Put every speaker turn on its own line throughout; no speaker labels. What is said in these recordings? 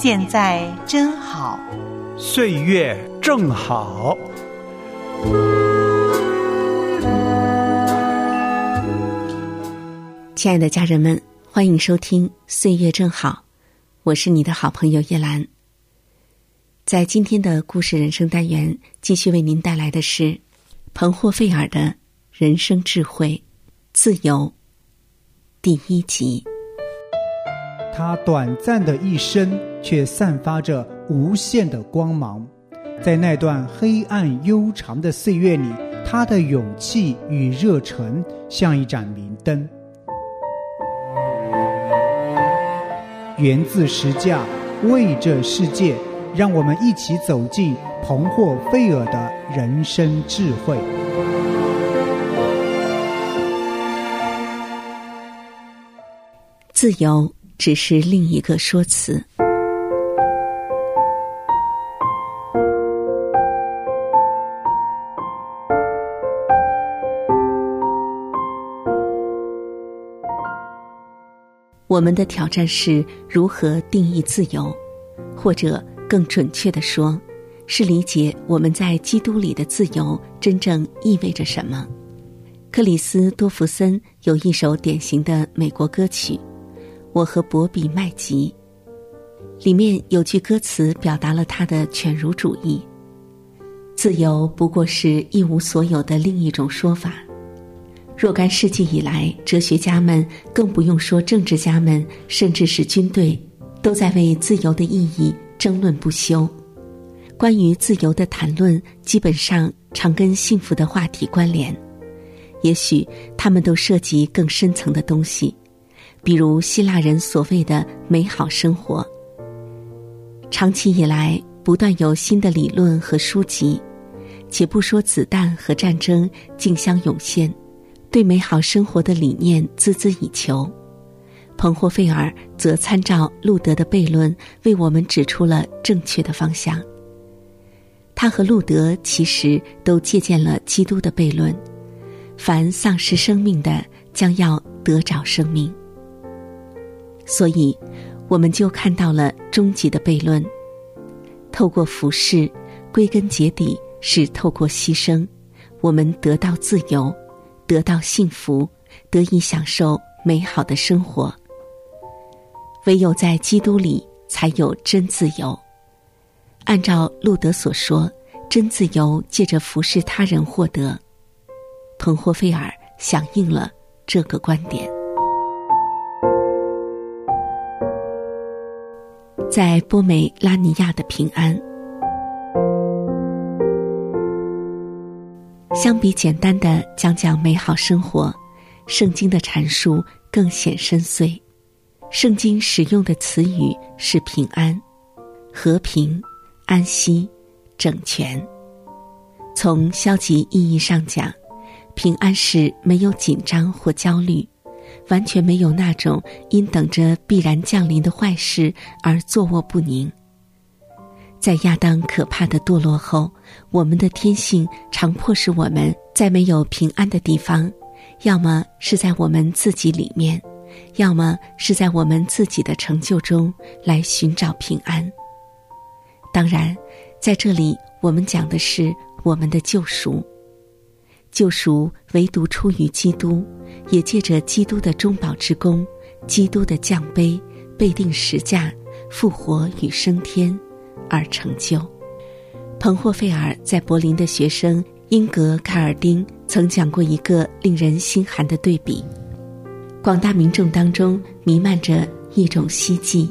现在真好，
岁月正好。
亲爱的家人们，欢迎收听《岁月正好》，我是你的好朋友叶兰。在今天的故事人生单元，继续为您带来的是彭霍费尔的人生智慧——自由第一集。
他短暂的一生，却散发着无限的光芒。在那段黑暗悠长的岁月里，他的勇气与热忱像一盏明灯，源自实价，为这世界。让我们一起走进彭霍费尔的人生智慧。
自由只是另一个说辞。我们的挑战是如何定义自由，或者更准确的说，是理解我们在基督里的自由真正意味着什么。克里斯多弗森有一首典型的美国歌曲《我和博比麦吉》，里面有句歌词表达了他的犬儒主义：自由不过是一无所有的另一种说法。若干世纪以来，哲学家们，更不用说政治家们，甚至是军队，都在为自由的意义争论不休。关于自由的谈论，基本上常跟幸福的话题关联。也许他们都涉及更深层的东西，比如希腊人所谓的美好生活。长期以来，不断有新的理论和书籍，且不说子弹和战争竞相涌现。对美好生活的理念孜孜以求，彭霍费尔则参照路德的悖论，为我们指出了正确的方向。他和路德其实都借鉴了基督的悖论：凡丧失生命的，将要得着生命。所以，我们就看到了终极的悖论：透过服侍，归根结底是透过牺牲，我们得到自由。得到幸福，得以享受美好的生活。唯有在基督里，才有真自由。按照路德所说，真自由借着服侍他人获得。彭霍菲尔响应了这个观点。在波美拉尼亚的平安。相比简单的讲讲美好生活，圣经的阐述更显深邃。圣经使用的词语是平安、和平、安息、整全。从消极意义上讲，平安是没有紧张或焦虑，完全没有那种因等着必然降临的坏事而坐卧不宁。在亚当可怕的堕落后，我们的天性常迫使我们在没有平安的地方，要么是在我们自己里面，要么是在我们自己的成就中来寻找平安。当然，在这里我们讲的是我们的救赎，救赎唯独出于基督，也借着基督的中保之功，基督的降杯、被定十架、复活与升天。而成就。彭霍费尔在柏林的学生英格凯尔丁曾讲过一个令人心寒的对比：广大民众当中弥漫着一种希冀，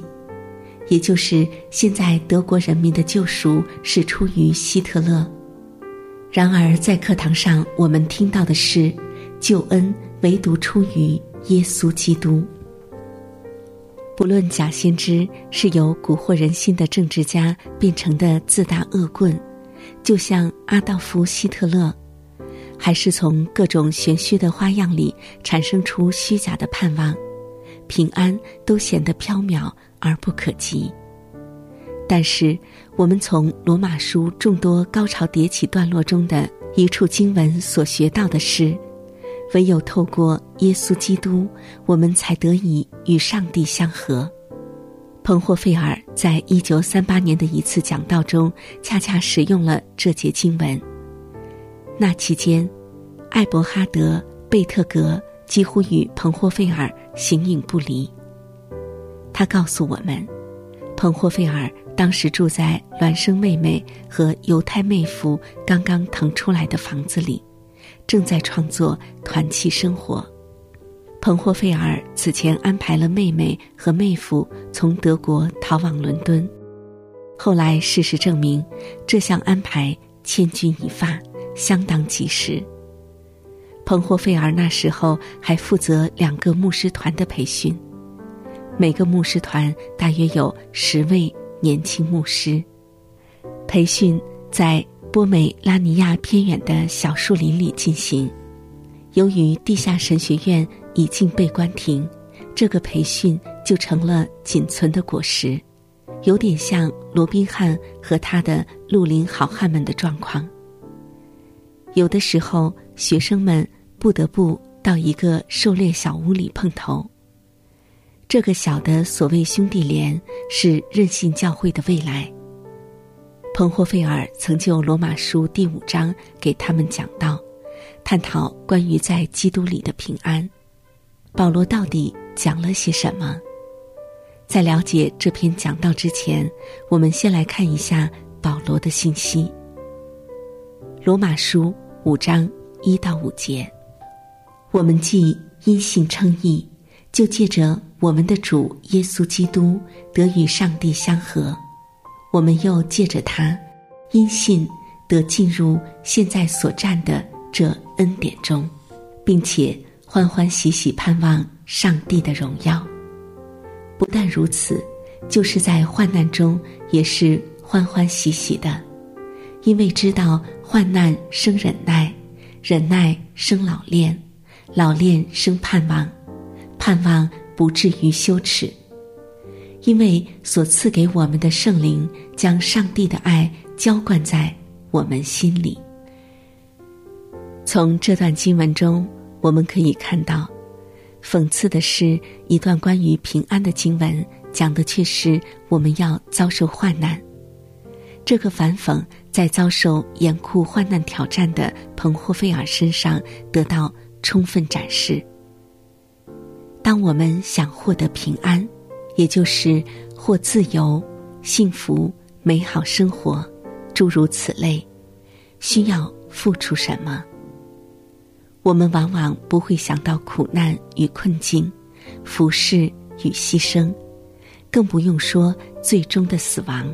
也就是现在德国人民的救赎是出于希特勒；然而在课堂上，我们听到的是救恩唯独出于耶稣基督。不论假先知是由蛊惑人心的政治家变成的自大恶棍，就像阿道夫·希特勒，还是从各种玄虚的花样里产生出虚假的盼望，平安都显得缥缈而不可及。但是，我们从罗马书众多高潮迭起段落中的一处经文所学到的是：唯有透过耶稣基督，我们才得以与上帝相合。彭霍费尔在一九三八年的一次讲道中，恰恰使用了这节经文。那期间，艾伯哈德·贝特格几乎与彭霍费尔形影不离。他告诉我们，彭霍费尔。当时住在孪生妹妹和犹太妹夫刚刚腾出来的房子里，正在创作团契生活。彭霍费尔此前安排了妹妹和妹夫从德国逃往伦敦，后来事实证明，这项安排千钧一发，相当及时。彭霍费尔那时候还负责两个牧师团的培训，每个牧师团大约有十位。年轻牧师培训在波美拉尼亚偏远的小树林里进行。由于地下神学院已经被关停，这个培训就成了仅存的果实，有点像罗宾汉和他的绿林好汉们的状况。有的时候，学生们不得不到一个狩猎小屋里碰头。这个小的所谓兄弟连是任性教会的未来。彭霍费尔曾就罗马书第五章给他们讲道，探讨关于在基督里的平安。保罗到底讲了些什么？在了解这篇讲道之前，我们先来看一下保罗的信息。罗马书五章一到五节，我们既因信称义。就借着我们的主耶稣基督得与上帝相合，我们又借着他因信得进入现在所占的这恩典中，并且欢欢喜喜盼望上帝的荣耀。不但如此，就是在患难中也是欢欢喜喜的，因为知道患难生忍耐，忍耐生老练，老练生盼望。盼望不至于羞耻，因为所赐给我们的圣灵将上帝的爱浇灌在我们心里。从这段经文中，我们可以看到，讽刺的是，一段关于平安的经文，讲的却是我们要遭受患难。这个反讽在遭受严酷患难挑战的彭霍菲尔身上得到充分展示。当我们想获得平安，也就是或自由、幸福、美好生活，诸如此类，需要付出什么？我们往往不会想到苦难与困境、服侍与牺牲，更不用说最终的死亡。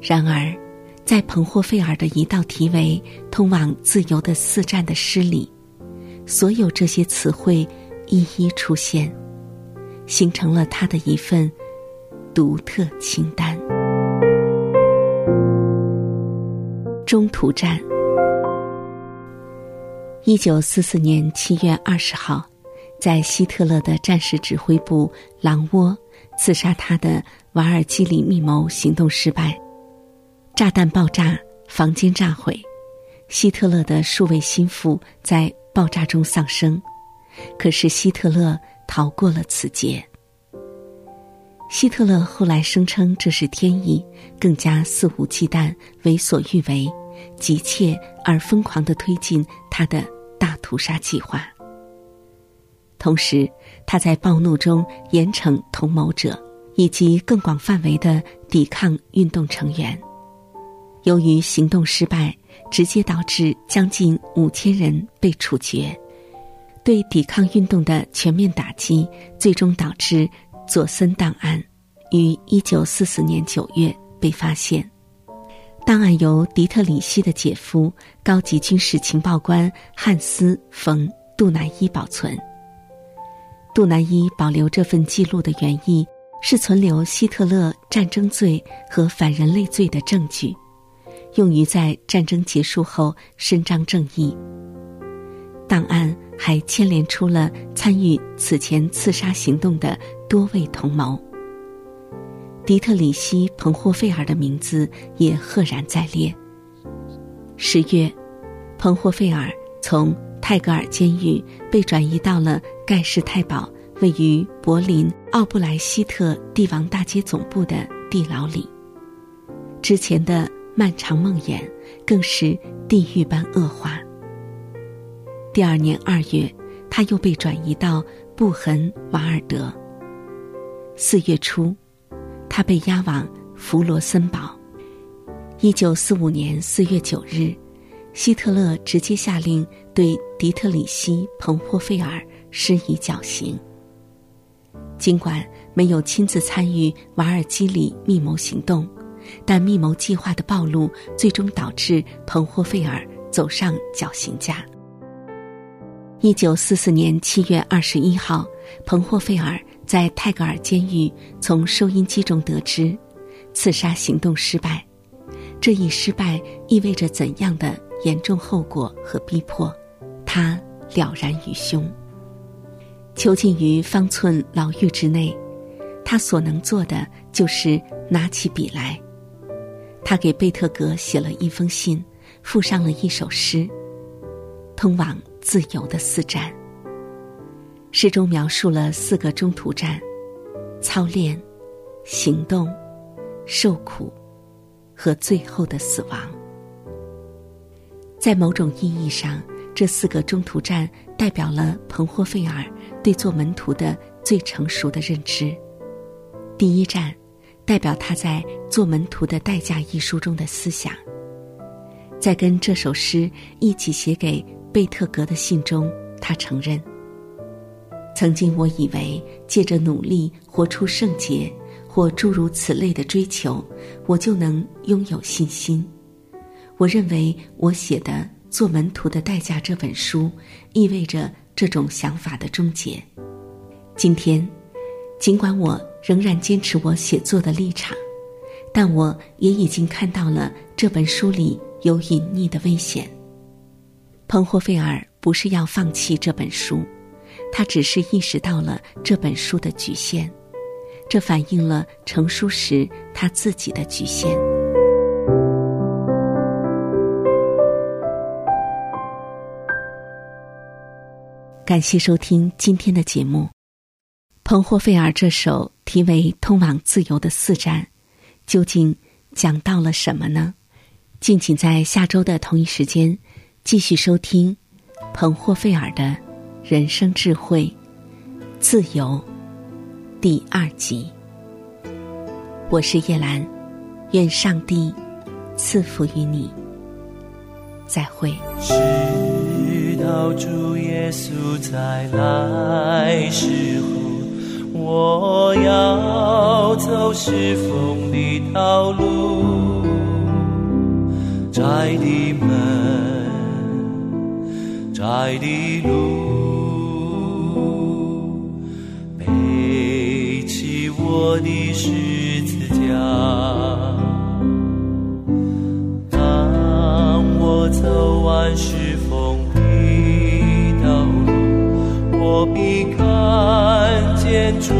然而，在彭霍费尔的一道题为“通往自由的四站”的诗里，所有这些词汇。一一出现，形成了他的一份独特清单。中途站。一九四四年七月二十号，在希特勒的战时指挥部狼窝刺杀他的瓦尔基里密谋行动失败，炸弹爆炸，房间炸毁，希特勒的数位心腹在爆炸中丧生。可是希特勒逃过了此劫。希特勒后来声称这是天意，更加肆无忌惮、为所欲为，急切而疯狂的推进他的大屠杀计划。同时，他在暴怒中严惩同谋者以及更广范围的抵抗运动成员。由于行动失败，直接导致将近五千人被处决。对抵抗运动的全面打击，最终导致佐森档案于一九四四年九月被发现。档案由迪特里希的姐夫、高级军事情报官汉斯·冯·杜南伊保存。杜南伊保留这份记录的原意是存留希特勒战争罪和反人类罪的证据，用于在战争结束后伸张正义。档案还牵连出了参与此前刺杀行动的多位同谋。迪特里希·彭霍费尔的名字也赫然在列。十月，彭霍费尔从泰戈尔监狱被转移到了盖世太保位于柏林奥布莱希特帝王大街总部的地牢里。之前的漫长梦魇更是地狱般恶化。第二年二月，他又被转移到布痕瓦尔德。四月初，他被押往弗罗森堡。一九四五年四月九日，希特勒直接下令对迪特里希·彭霍费尔施以绞刑。尽管没有亲自参与瓦尔基里密谋行动，但密谋计划的暴露，最终导致彭霍费尔走上绞刑架。一九四四年七月二十一号，彭霍费尔在泰戈尔监狱从收音机中得知，刺杀行动失败。这一失败意味着怎样的严重后果和逼迫？他了然于胸。囚禁于方寸牢狱之内，他所能做的就是拿起笔来。他给贝特格写了一封信，附上了一首诗：“通往自由的四站。”诗中描述了四个中途站：操练、行动、受苦。和最后的死亡，在某种意义上，这四个中途站代表了彭霍费尔对做门徒的最成熟的认知。第一站，代表他在《做门徒的代价》一书中的思想。在跟这首诗一起写给贝特格的信中，他承认：曾经我以为借着努力活出圣洁。或诸如此类的追求，我就能拥有信心。我认为我写的《做门徒的代价》这本书，意味着这种想法的终结。今天，尽管我仍然坚持我写作的立场，但我也已经看到了这本书里有隐匿的危险。彭霍费尔不是要放弃这本书，他只是意识到了这本书的局限。这反映了成书时他自己的局限。感谢收听今天的节目。彭霍费尔这首题为《通往自由的四站》，究竟讲到了什么呢？敬请在下周的同一时间继续收听彭霍费尔的人生智慧——自由。第二集，我是叶兰，愿上帝赐福于你。再会。
我要走是风的道路，窄的门，窄的路。背起我的十字架，当我走完是风的道路，我必看见祝